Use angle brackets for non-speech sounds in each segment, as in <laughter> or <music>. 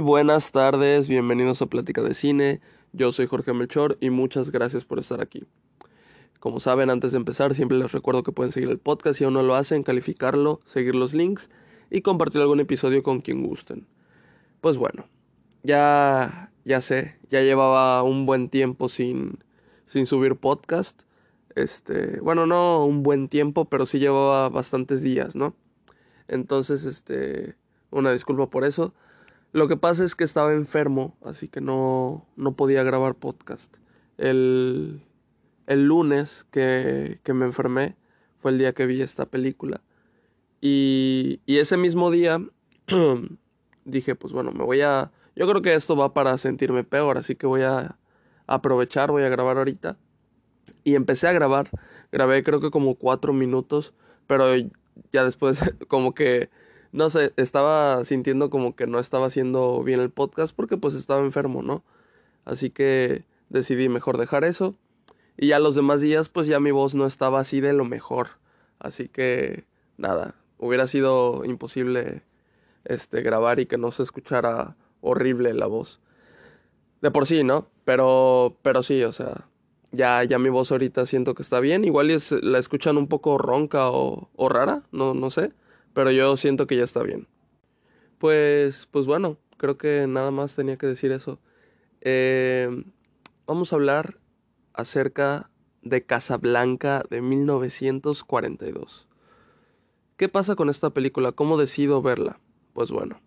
Buenas tardes, bienvenidos a Plática de Cine. Yo soy Jorge Melchor y muchas gracias por estar aquí. Como saben, antes de empezar, siempre les recuerdo que pueden seguir el podcast si aún no lo hacen, calificarlo, seguir los links y compartir algún episodio con quien gusten. Pues bueno, ya, ya sé, ya llevaba un buen tiempo sin, sin subir podcast. Este, bueno, no un buen tiempo, pero sí llevaba bastantes días, ¿no? Entonces, este, una disculpa por eso. Lo que pasa es que estaba enfermo, así que no, no podía grabar podcast. El, el lunes que, que, me enfermé fue el día que vi esta película. Y, y ese mismo día <clears throat> dije, pues bueno, me voy a... Yo creo que esto va para sentirme peor, así que voy a aprovechar, voy a grabar ahorita. Y empecé a grabar. Grabé creo que como cuatro minutos, pero ya después <laughs> como que no sé, estaba sintiendo como que no estaba haciendo bien el podcast porque pues estaba enfermo, ¿no? Así que decidí mejor dejar eso. Y ya los demás días pues ya mi voz no estaba así de lo mejor. Así que nada, hubiera sido imposible este grabar y que no se escuchara horrible la voz. De por sí, ¿no? Pero pero sí, o sea, ya ya mi voz ahorita siento que está bien, igual la escuchan un poco ronca o, o rara, no no sé pero yo siento que ya está bien. Pues, pues bueno, creo que nada más tenía que decir eso. Eh, vamos a hablar acerca de Casablanca de 1942. ¿Qué pasa con esta película? ¿Cómo decido verla? Pues bueno,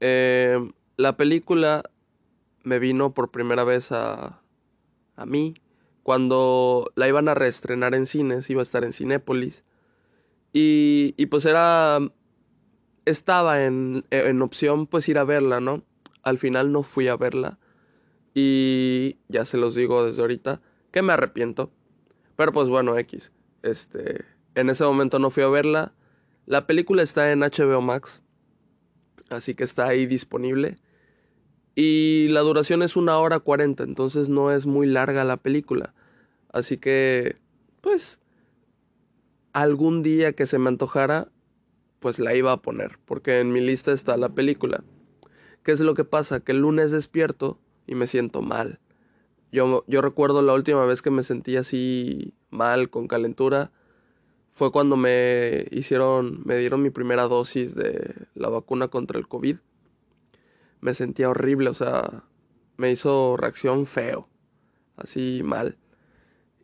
eh, la película me vino por primera vez a, a mí cuando la iban a reestrenar en cines, iba a estar en Cinépolis. Y, y pues era, estaba en, en opción pues ir a verla, ¿no? Al final no fui a verla. Y ya se los digo desde ahorita, que me arrepiento. Pero pues bueno, X. Este, en ese momento no fui a verla. La película está en HBO Max. Así que está ahí disponible. Y la duración es una hora cuarenta, entonces no es muy larga la película. Así que, pues, algún día que se me antojara, pues la iba a poner, porque en mi lista está la película. ¿Qué es lo que pasa? Que el lunes despierto y me siento mal. Yo, yo recuerdo la última vez que me sentí así mal, con calentura, fue cuando me hicieron, me dieron mi primera dosis de la vacuna contra el COVID. Me sentía horrible, o sea, me hizo reacción feo, así mal.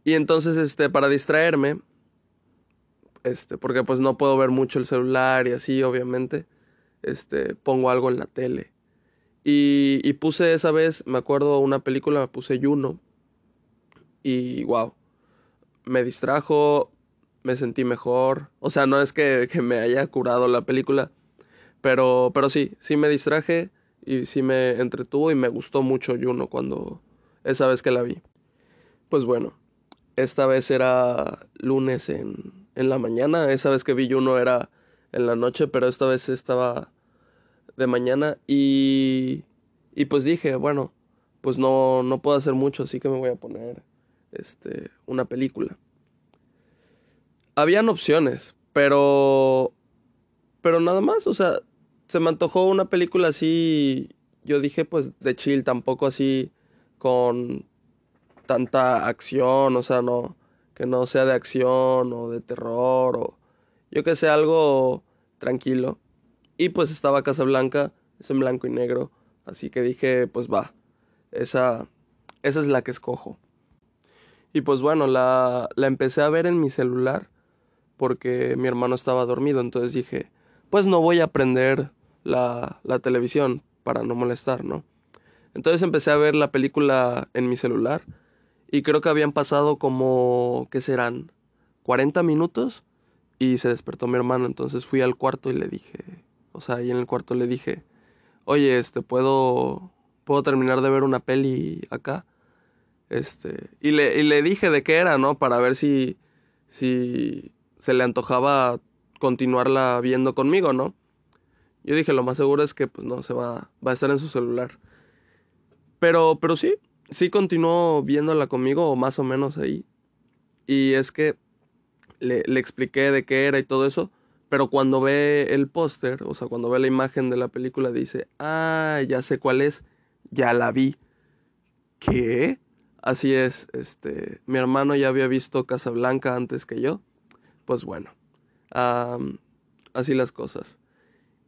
Y entonces, este, para distraerme, este, porque pues no puedo ver mucho el celular y así, obviamente, este, pongo algo en la tele. Y, puse esa vez, me acuerdo una película, puse Juno, y wow, me distrajo, me sentí mejor, o sea, no es que, que me haya curado la película, pero, pero sí, sí me distraje y sí me entretuvo y me gustó mucho Juno cuando esa vez que la vi. Pues bueno, esta vez era lunes en, en la mañana. Esa vez que vi uno era en la noche, pero esta vez estaba de mañana y, y pues dije, bueno, pues no, no puedo hacer mucho, así que me voy a poner este, una película. Habían opciones, pero, pero nada más, o sea, se me antojó una película así, yo dije pues de chill, tampoco así con tanta acción, o sea, no, que no sea de acción o de terror o yo que sé, algo tranquilo. Y pues estaba Casablanca, es en blanco y negro, así que dije, pues va, esa, esa es la que escojo. Y pues bueno, la, la empecé a ver en mi celular porque mi hermano estaba dormido, entonces dije, pues no voy a prender la, la televisión para no molestar, ¿no? Entonces empecé a ver la película en mi celular y creo que habían pasado como, ¿qué serán? 40 minutos y se despertó mi hermano. Entonces fui al cuarto y le dije, o sea, ahí en el cuarto le dije, oye, este, ¿puedo, puedo terminar de ver una peli acá? Este, y le, y le dije de qué era, ¿no? Para ver si, si se le antojaba continuarla viendo conmigo, ¿no? Yo dije, lo más seguro es que pues no, se va, va a estar en su celular. Pero, pero sí, sí continuó viéndola conmigo, o más o menos ahí. Y es que le, le, expliqué de qué era y todo eso, Pero cuando ve el póster, o sea, cuando ve la imagen de la película, dice, ah, ya sé cuál es, ya la vi. ¿Qué? Así es, este, mi hermano ya había visto Casablanca antes que yo. Pues bueno, así las cosas.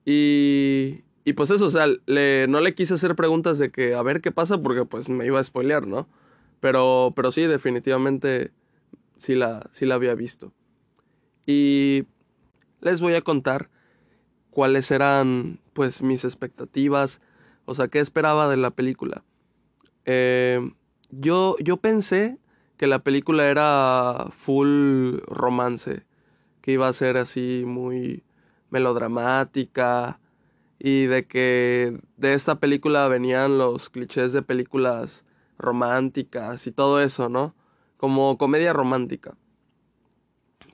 Y, y pues eso, o sea, no le quise hacer preguntas de que a ver qué pasa porque pues me iba a spoilear, ¿no? Pero, pero sí, definitivamente sí la, sí la había visto. Y les voy a contar cuáles eran pues mis expectativas, o sea, qué esperaba de la película. Eh, yo, yo pensé que la película era full romance, que iba a ser así muy melodramática y de que de esta película venían los clichés de películas románticas y todo eso, ¿no? Como comedia romántica.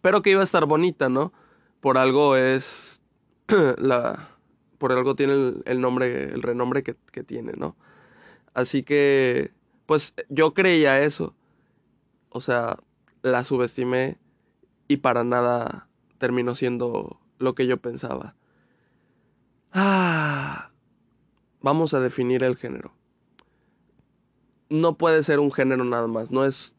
Pero que iba a estar bonita, ¿no? Por algo es <clears throat> la por algo tiene el, nombre, el renombre que, que tiene, ¿no? Así que, pues yo creía eso. O sea, la subestimé y para nada terminó siendo lo que yo pensaba. Ah, vamos a definir el género. No puede ser un género nada más. No es,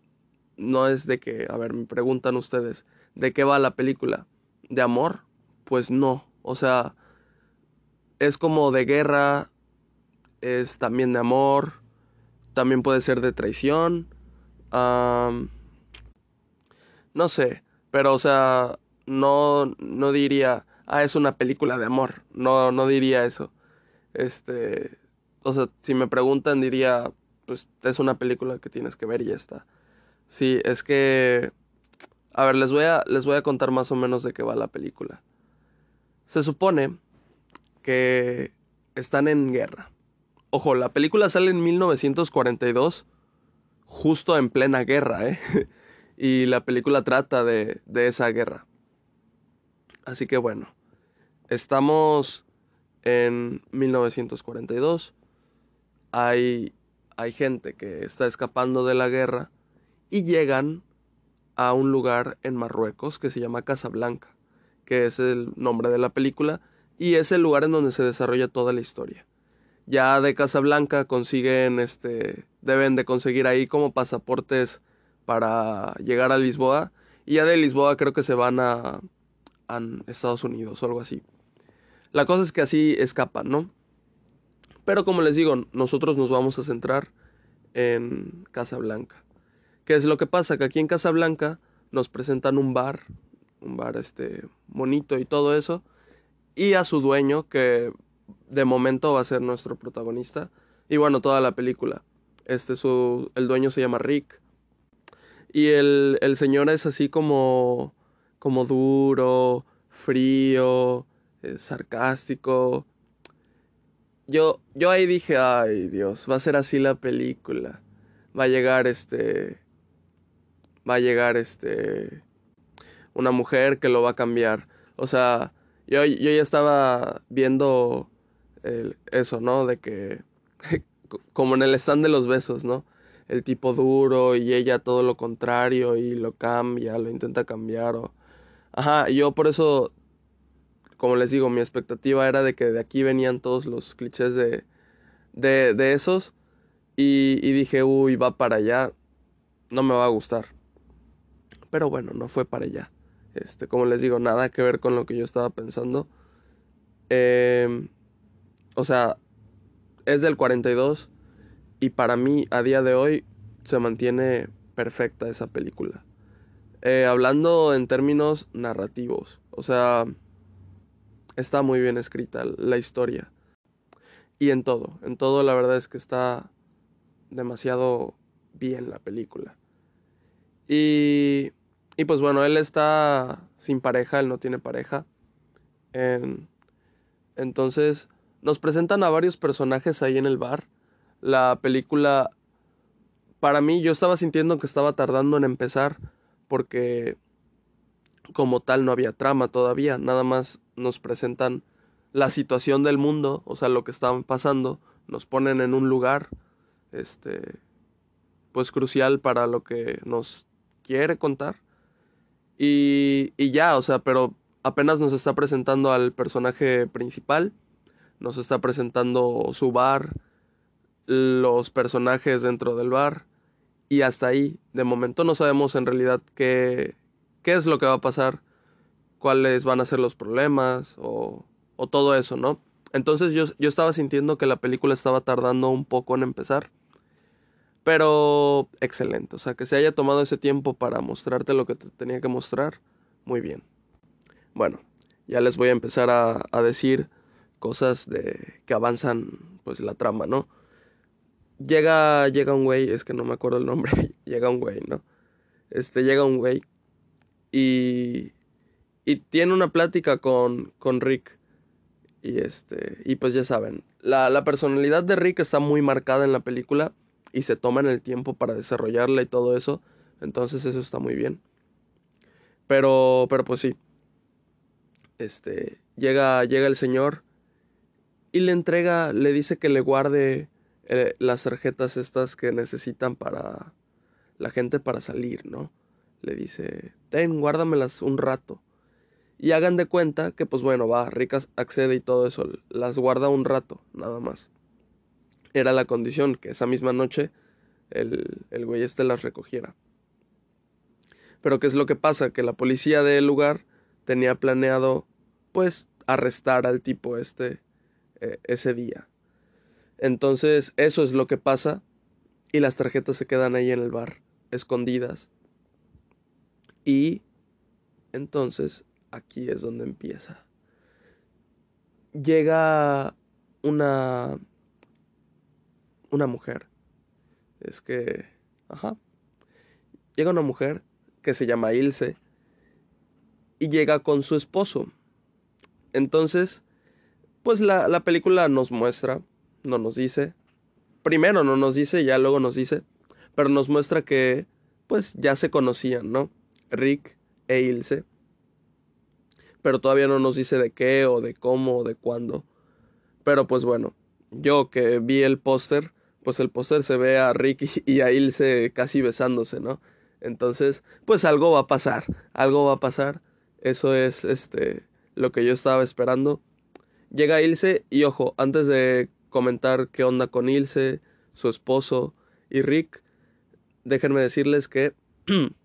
no es de que, a ver, me preguntan ustedes, ¿de qué va la película? ¿De amor? Pues no. O sea, es como de guerra, es también de amor, también puede ser de traición. no sé, pero o sea, no, no diría, ah, es una película de amor. No, no diría eso. Este, o sea, si me preguntan diría, pues es una película que tienes que ver y ya está. Sí, es que, a ver, les voy a, les voy a contar más o menos de qué va la película. Se supone que están en guerra. Ojo, la película sale en 1942, justo en plena guerra, ¿eh? <laughs> y la película trata de, de esa guerra. Así que bueno, estamos en 1942. Hay, hay gente que está escapando de la guerra y llegan a un lugar en Marruecos que se llama Casablanca, que es el nombre de la película y es el lugar en donde se desarrolla toda la historia. Ya de Casablanca consiguen este deben de conseguir ahí como pasaportes para llegar a Lisboa y ya de Lisboa creo que se van a Estados Unidos o algo así. La cosa es que así escapan, ¿no? Pero como les digo, nosotros nos vamos a centrar en Casablanca. ¿Qué es lo que pasa? Que aquí en Casablanca nos presentan un bar, un bar este bonito y todo eso, y a su dueño que de momento va a ser nuestro protagonista y bueno, toda la película. Este su el dueño se llama Rick y el, el señor es así como como duro, frío, eh, sarcástico. Yo, yo ahí dije, ay Dios, va a ser así la película. Va a llegar este... Va a llegar este... Una mujer que lo va a cambiar. O sea, yo, yo ya estaba viendo eso, ¿no? De que... <laughs> Como en el stand de los besos, ¿no? El tipo duro y ella todo lo contrario y lo cambia, lo intenta cambiar o Ajá, yo por eso, como les digo, mi expectativa era de que de aquí venían todos los clichés de, de, de esos. Y, y dije, uy, va para allá, no me va a gustar. Pero bueno, no fue para allá. Este, como les digo, nada que ver con lo que yo estaba pensando. Eh, o sea, es del 42 y para mí a día de hoy se mantiene perfecta esa película. Eh, hablando en términos narrativos, o sea, está muy bien escrita la historia. Y en todo, en todo la verdad es que está demasiado bien la película. Y, y pues bueno, él está sin pareja, él no tiene pareja. entonces nos presentan a varios personajes ahí en el bar. La película, para mí, yo estaba sintiendo que estaba tardando en empezar porque como tal no había trama todavía, nada más nos presentan la situación del mundo, o sea, lo que estaban pasando, nos ponen en un lugar, este, pues crucial para lo que nos quiere contar. Y, y ya, o sea, pero apenas nos está presentando al personaje principal, nos está presentando su bar, los personajes dentro del bar, y hasta ahí, de momento no sabemos en realidad qué, qué es lo que va a pasar, cuáles van a ser los problemas o, o todo eso, ¿no? Entonces yo, yo estaba sintiendo que la película estaba tardando un poco en empezar. Pero excelente, o sea, que se haya tomado ese tiempo para mostrarte lo que te tenía que mostrar, muy bien. Bueno, ya les voy a empezar a, a decir cosas de que avanzan pues la trama, ¿no? Llega llega un güey, es que no me acuerdo el nombre, <laughs> llega un güey, ¿no? Este llega un güey y y tiene una plática con con Rick y este y pues ya saben, la la personalidad de Rick está muy marcada en la película y se toman el tiempo para desarrollarla y todo eso. Entonces eso está muy bien. Pero, pero pues sí. Este, llega, llega el señor y le entrega, le dice que le guarde eh, las tarjetas estas que necesitan para la gente para salir, ¿no? Le dice, ten, guárdamelas un rato. Y hagan de cuenta que, pues bueno, va, Ricas accede y todo eso, las guarda un rato, nada más era la condición que esa misma noche el, el güey este las recogiera. Pero ¿qué es lo que pasa? Que la policía del lugar tenía planeado, pues, arrestar al tipo este eh, ese día. Entonces, eso es lo que pasa y las tarjetas se quedan ahí en el bar, escondidas. Y entonces, aquí es donde empieza. Llega una una mujer. Es que, ajá. Llega una mujer que se llama Ilse y llega con su esposo. Entonces, pues la, la película nos muestra, no nos dice, primero no nos dice, ya luego nos dice, pero nos muestra que, pues ya se conocían, ¿no? Rick e Ilse. Pero todavía no nos dice de qué o de cómo o de cuándo. Pero pues bueno, yo que vi el póster, pues el póster se ve a Rick y a Ilse casi besándose, ¿no? Entonces, pues algo va a pasar, algo va a pasar. Eso es este lo que yo estaba esperando. Llega Ilse y ojo, antes de comentar qué onda con Ilse, su esposo y Rick, déjenme decirles que <clears throat>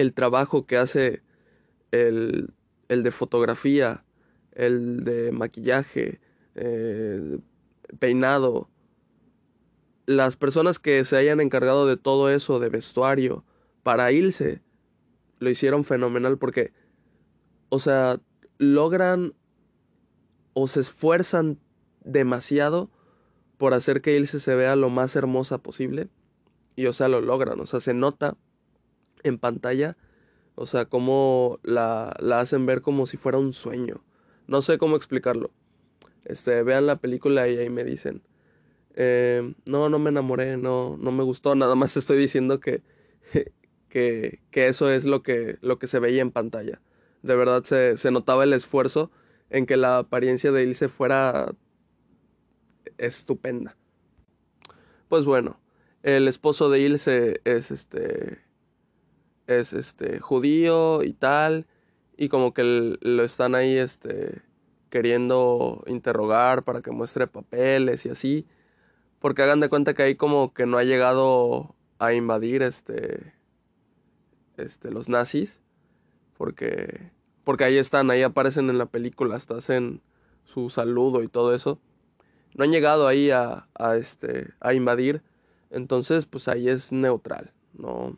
el trabajo que hace el, el de fotografía, el de maquillaje, eh, peinado, las personas que se hayan encargado de todo eso, de vestuario, para Ilse, lo hicieron fenomenal porque, o sea, logran o se esfuerzan demasiado por hacer que Ilse se vea lo más hermosa posible. Y, o sea, lo logran, o sea, se nota en pantalla, o sea, cómo la, la hacen ver como si fuera un sueño. No sé cómo explicarlo. Este, vean la película y ahí me dicen. Eh, no, no me enamoré, no, no me gustó, nada más estoy diciendo que, <laughs> que, que eso es lo que, lo que se veía en pantalla. De verdad se, se notaba el esfuerzo en que la apariencia de Ilse fuera estupenda. Pues bueno, el esposo de Ilse es este es este judío y tal y como que lo están ahí este queriendo interrogar para que muestre papeles y así porque hagan de cuenta que ahí como que no ha llegado a invadir este. Este, los nazis. Porque. Porque ahí están, ahí aparecen en la película, hasta hacen su saludo y todo eso. No han llegado ahí a, a este. a invadir. Entonces, pues ahí es neutral. No.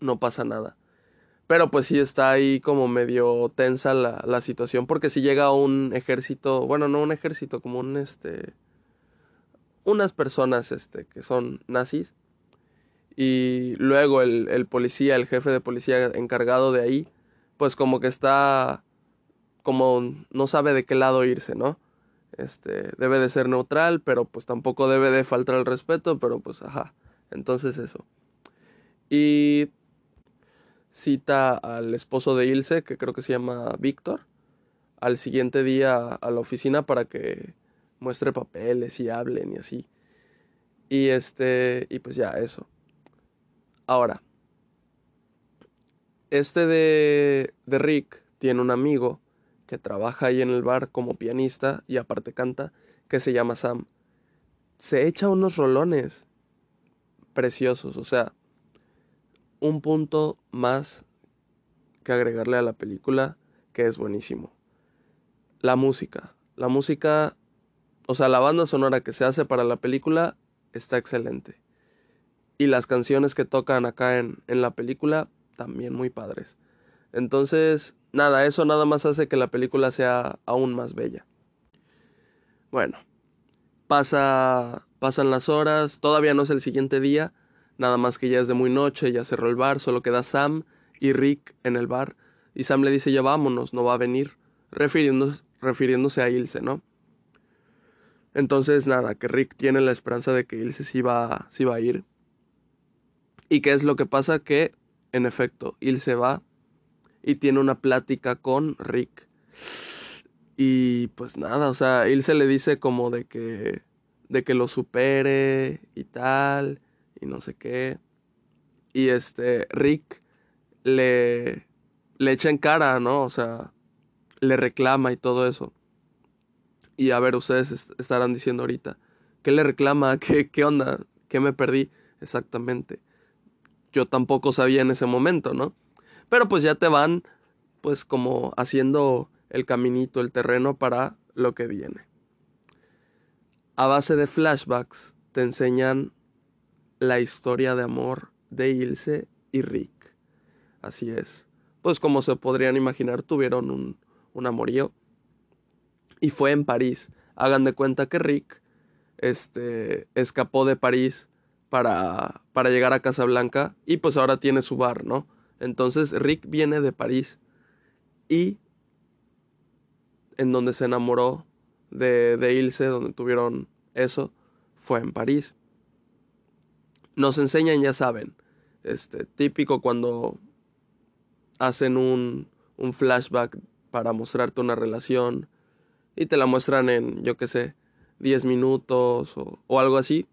No pasa nada. Pero pues sí está ahí como medio tensa la, la situación. Porque si llega un ejército. Bueno, no un ejército, como un este unas personas este, que son nazis. Y luego el, el policía, el jefe de policía encargado de ahí, pues como que está, como no sabe de qué lado irse, ¿no? Este, debe de ser neutral, pero pues tampoco debe de faltar el respeto, pero pues ajá. Entonces eso. Y cita al esposo de Ilse, que creo que se llama Víctor, al siguiente día a la oficina para que muestre papeles y hablen y así. Y este, y pues ya, eso. Ahora, este de, de Rick tiene un amigo que trabaja ahí en el bar como pianista y aparte canta, que se llama Sam. Se echa unos rolones preciosos, o sea, un punto más que agregarle a la película que es buenísimo. La música. La música, o sea, la banda sonora que se hace para la película está excelente. Y las canciones que tocan acá en, en la película también muy padres. Entonces, nada, eso nada más hace que la película sea aún más bella. Bueno, pasa, pasan las horas, todavía no es el siguiente día, nada más que ya es de muy noche, ya cerró el bar, solo queda Sam y Rick en el bar, y Sam le dice ya vámonos, no va a venir, refiriéndose, refiriéndose a Ilse, ¿no? Entonces, nada, que Rick tiene la esperanza de que Ilse sí va, sí va a ir. ¿Y qué es lo que pasa? Que, en efecto, Ilse va y tiene una plática con Rick. Y pues nada, o sea, Ilse le dice como de que de que lo supere y tal y no sé qué. Y este Rick le le echa en cara, ¿no? O sea, le reclama y todo eso. Y a ver, ustedes estarán diciendo ahorita, ¿qué le reclama? ¿Qué, qué onda? ¿Qué me perdí? Exactamente. Yo tampoco sabía en ese momento, ¿no? Pero pues ya te van, pues como haciendo el caminito, el terreno para lo que viene. A base de flashbacks te enseñan la historia de amor de Ilse y Rick. Así es. Pues como se podrían imaginar, tuvieron un, un amorío. Y fue en París. Hagan de cuenta que Rick este, escapó de París para, para llegar a Casablanca y pues ahora tiene su bar, ¿no? Entonces Rick viene de París y en donde se enamoró de, de Ilse, donde tuvieron eso, fue en París. Nos enseñan, ya saben, este, típico cuando hacen un, un flashback para mostrarte una relación y te la muestran en, yo qué sé, 10 minutos o, o algo así.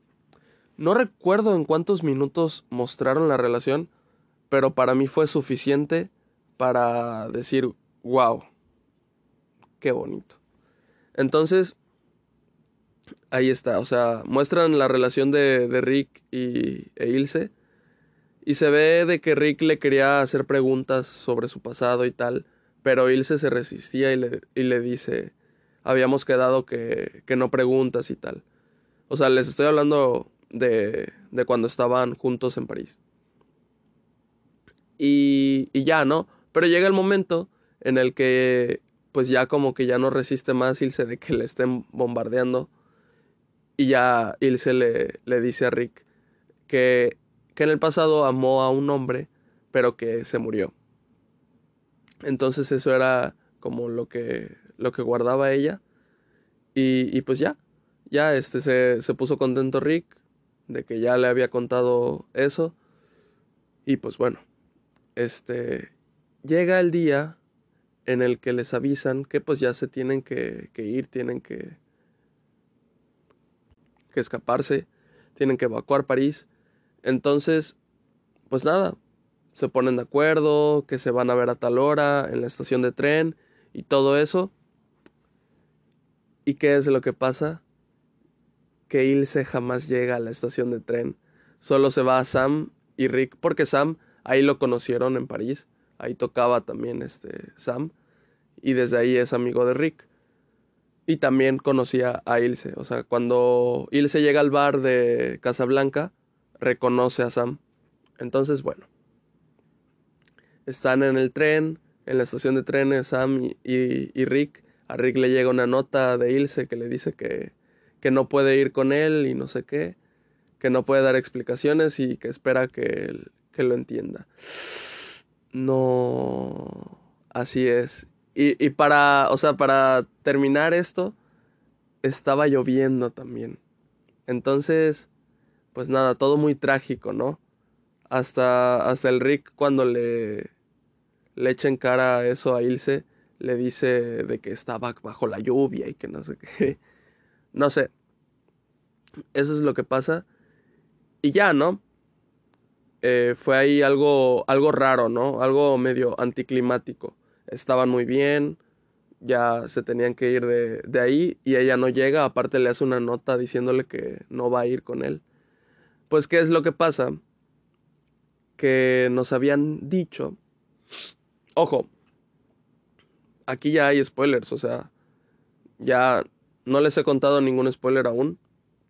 No recuerdo en cuántos minutos mostraron la relación, pero para mí fue suficiente para decir, wow, qué bonito. Entonces, ahí está, o sea, muestran la relación de, de Rick y, e Ilse, y se ve de que Rick le quería hacer preguntas sobre su pasado y tal, pero Ilse se resistía y le, y le dice, habíamos quedado que, que no preguntas y tal. O sea, les estoy hablando de, de cuando estaban juntos en París. Y, y ya, ¿no? Pero llega el momento en el que pues ya como que ya no resiste más Ilse de que le estén bombardeando. Y ya Ilse le, le dice a Rick que, que en el pasado amó a un hombre, pero que se murió. Entonces eso era como lo que, lo que guardaba ella. Y, y pues ya, ya este, se, se puso contento Rick de que ya le había contado eso. Y pues bueno, este, llega el día en el que les avisan que pues ya se tienen que, que ir, tienen que, que escaparse, tienen que evacuar París. Entonces, pues nada, se ponen de acuerdo, que se van a ver a tal hora en la estación de tren y todo eso. ¿Y qué es lo que pasa? Que Ilse jamás llega a la estación de tren. Solo se va a Sam y Rick, porque Sam ahí lo conocieron en París ahí tocaba también este Sam y desde ahí es amigo de Rick. Y también conocía a Ilse, o sea, cuando Ilse llega al bar de Casablanca, reconoce a Sam. Entonces, bueno, están en el tren, en la estación de trenes, Sam y, y, Rick. A Rick le llega una nota de Ilse que le dice que, que no puede ir con él y no sé qué, que no puede dar explicaciones y que espera que, que lo entienda. No, así es. Y, y para, o sea, para terminar esto, estaba lloviendo también. Entonces, pues nada, todo muy trágico, ¿no? Hasta, hasta el Rick cuando le, le echa en cara eso a Ilse, le dice de que estaba bajo la lluvia y que no sé qué. <laughs> No sé. Eso es lo que pasa. Y ya, ¿no? Eh, fue ahí algo, algo raro, ¿no? Algo medio anticlimático. Estaban muy bien, ya se tenían que ir de, de, ahí y ella no llega, aparte le hace una nota diciéndole que no va a ir con él. Pues, ¿qué es lo que pasa? Que nos habían dicho, ojo, aquí ya hay spoilers, o sea, ya no les he contado ningún spoiler aún,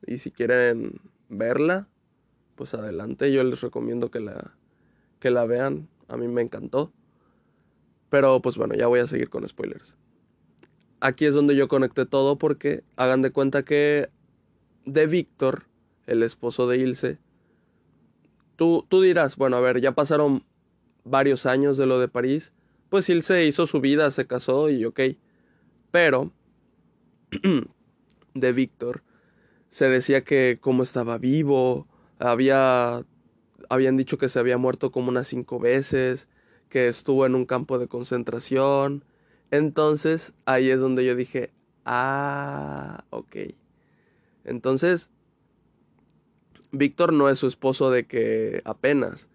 y si quieren verla, pues adelante, yo les recomiendo que la, que la vean, a mí me encantó. Pero pues bueno, ya voy a seguir con spoilers. Aquí es donde yo conecté todo porque hagan de cuenta que de Víctor, el esposo de Ilse, tú, tú dirás, bueno, a ver, ya pasaron varios años de lo de París, pues Ilse hizo su vida, se casó y ok, pero <clears throat> de Víctor se decía que como estaba vivo, había, habían dicho que se había muerto como unas cinco veces, que estuvo en un campo de concentración, entonces ahí es donde yo dije, ah, ok. Entonces, Víctor no es su esposo de que apenas.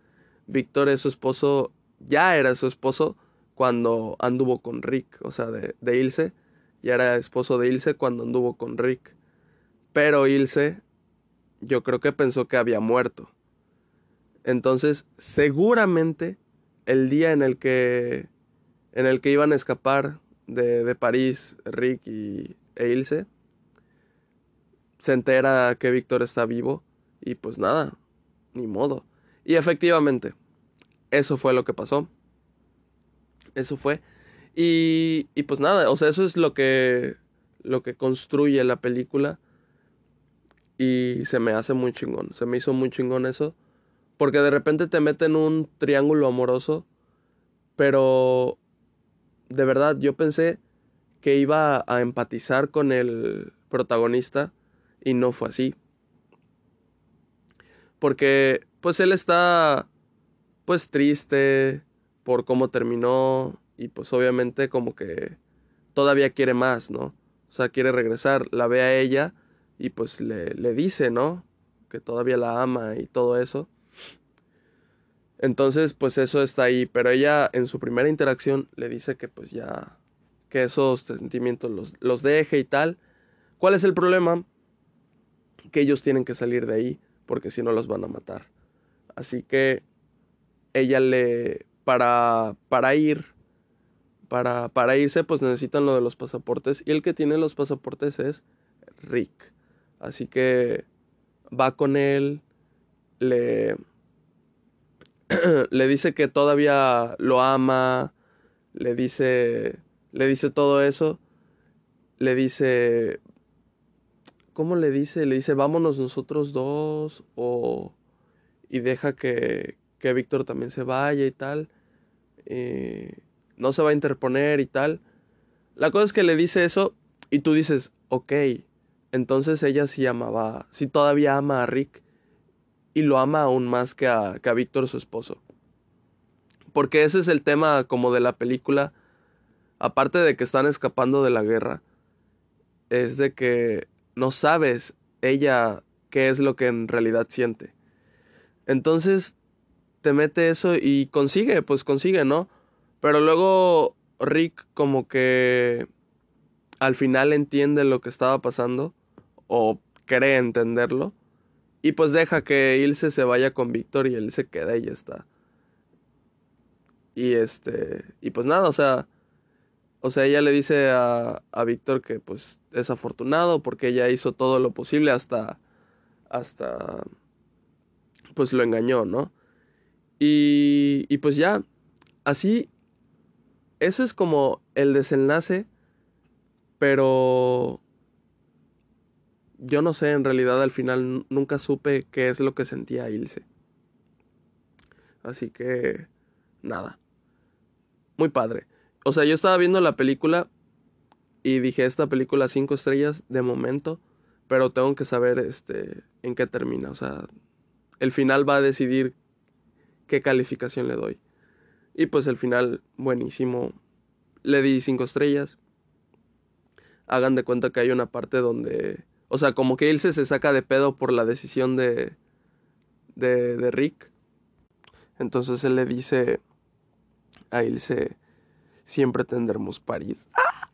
Víctor es su esposo, ya era su esposo cuando anduvo con Rick, o sea, de, de Ilse. Ya era esposo de Ilse cuando anduvo con Rick. Pero Ilse, yo creo que pensó que había muerto. Entonces, seguramente el día en el que en el que iban a escapar de, de París Rick y, e Ilse. Se entera que Víctor está vivo y pues nada, ni modo. Y efectivamente, eso fue lo que pasó. Eso fue. Y, y pues nada, o sea, eso es lo que, lo que construye la película. Y se me hace muy chingón. Se me hizo muy chingón eso. Porque de repente te meten un triángulo amoroso. Pero de verdad, yo pensé que iba a empatizar con el protagonista y no fue así. Porque pues él está pues triste por cómo terminó y pues obviamente como que todavía quiere más, ¿no? O sea, quiere regresar, la ve a ella y pues le, le dice, ¿no? Que todavía la ama y todo eso. Entonces, pues eso está ahí, pero ella en su primera interacción le dice que pues ya, que esos sentimientos los, los deje y tal. ¿Cuál es el problema? Que ellos tienen que salir de ahí, porque si no los van a matar. Así que ella le, para, para ir, para, para irse, pues necesitan lo de los pasaportes, y el que tiene los pasaportes es Rick. Así que va con él, le <laughs> le dice que todavía lo ama, le dice, le dice todo eso, le dice, ¿cómo le dice? Le dice, vámonos nosotros dos, o, y deja que, que Víctor también se vaya y tal, eh, no se va a interponer y tal. La cosa es que le dice eso, y tú dices, ok, entonces ella sí amaba, sí todavía ama a Rick, y lo ama aún más que a, que a Víctor, su esposo. Porque ese es el tema como de la película, aparte de que están escapando de la guerra, es de que no sabes ella qué es lo que en realidad siente. Entonces te mete eso y consigue, pues consigue, ¿no? Pero luego Rick como que al final entiende lo que estaba pasando o cree entenderlo y pues deja que Ilse se vaya con Víctor y él se queda y ya está. Y este. Y pues nada, o sea. O sea, ella le dice a, a Víctor que pues es afortunado porque ella hizo todo lo posible hasta. hasta. pues lo engañó, ¿no? Y. Y pues ya. Así. Eso es como el desenlace. Pero yo no sé, en realidad al final nunca supe qué es lo que sentía Ilse. Así que, nada. Muy padre. O sea, yo estaba viendo la película y dije, esta película cinco estrellas de momento, pero tengo que saber este, en qué termina. O sea, el final va a decidir qué calificación le doy. Y pues el final, buenísimo. Le di cinco estrellas. Hagan de cuenta que hay una parte donde o sea, como que Ilse se saca de pedo por la decisión de, de, de Rick. Entonces él le dice a Ilse, siempre tendremos París. <laughs>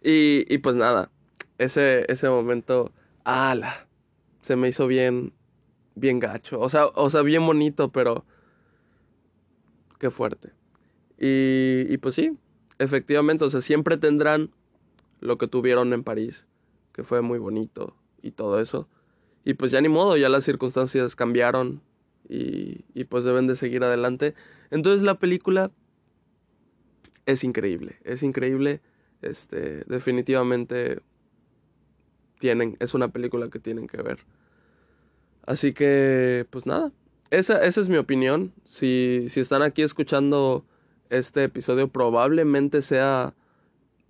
Y, y pues nada, ese, ese momento, ala, se me hizo bien, bien gacho. O sea, o sea, bien bonito, pero qué fuerte. Y, y pues sí, efectivamente, o sea, siempre tendrán lo que tuvieron en París, que fue muy bonito y todo eso. Y pues ya ni modo, ya las circunstancias cambiaron y, y pues deben de seguir adelante. Entonces la película es increíble, es increíble. Este, definitivamente tienen, es una película que tienen que ver. Así que, pues nada, esa, esa es mi opinión. Si, si están aquí escuchando este episodio, probablemente sea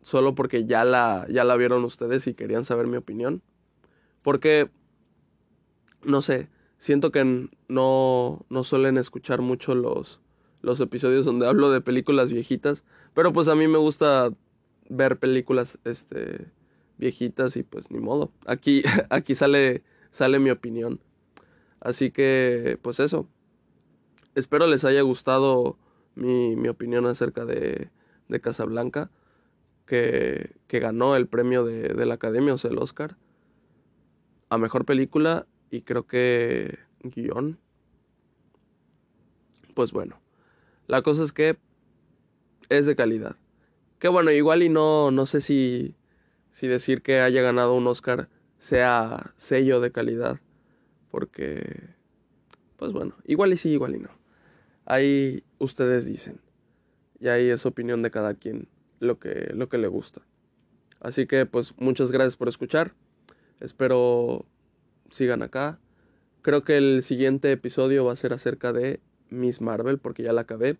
solo porque ya la, ya la vieron ustedes y querían saber mi opinión. Porque, no sé, siento que no, no suelen escuchar mucho los, los episodios donde hablo de películas viejitas. Pero pues a mí me gusta ver películas este, viejitas y pues ni modo. Aquí, <laughs> aquí sale, sale mi opinión. Así que pues eso. Espero les haya gustado mi, mi opinión acerca de, de Casablanca. Que, ganó el premio de, la Academia, o sea, el Oscar. A Mejor Película y creo que guion. Pues bueno. La cosa es que es de calidad. Que bueno, igual y no, no sé si decir que haya ganado un Oscar sea sello de calidad. Porque, pues bueno, igual y sí, igual y no. Ahí ustedes dicen. Y ahí es opinión de cada quien lo que, lo que le gusta. Así que pues muchas gracias por escuchar. Espero sigan acá. Creo que el siguiente episodio va a ser acerca de Miss Marvel porque ya la acabé.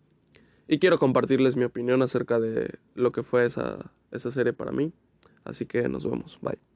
Y quiero compartirles mi opinión acerca de lo que fue esa, esa serie para mí. Así que nos vemos. Bye.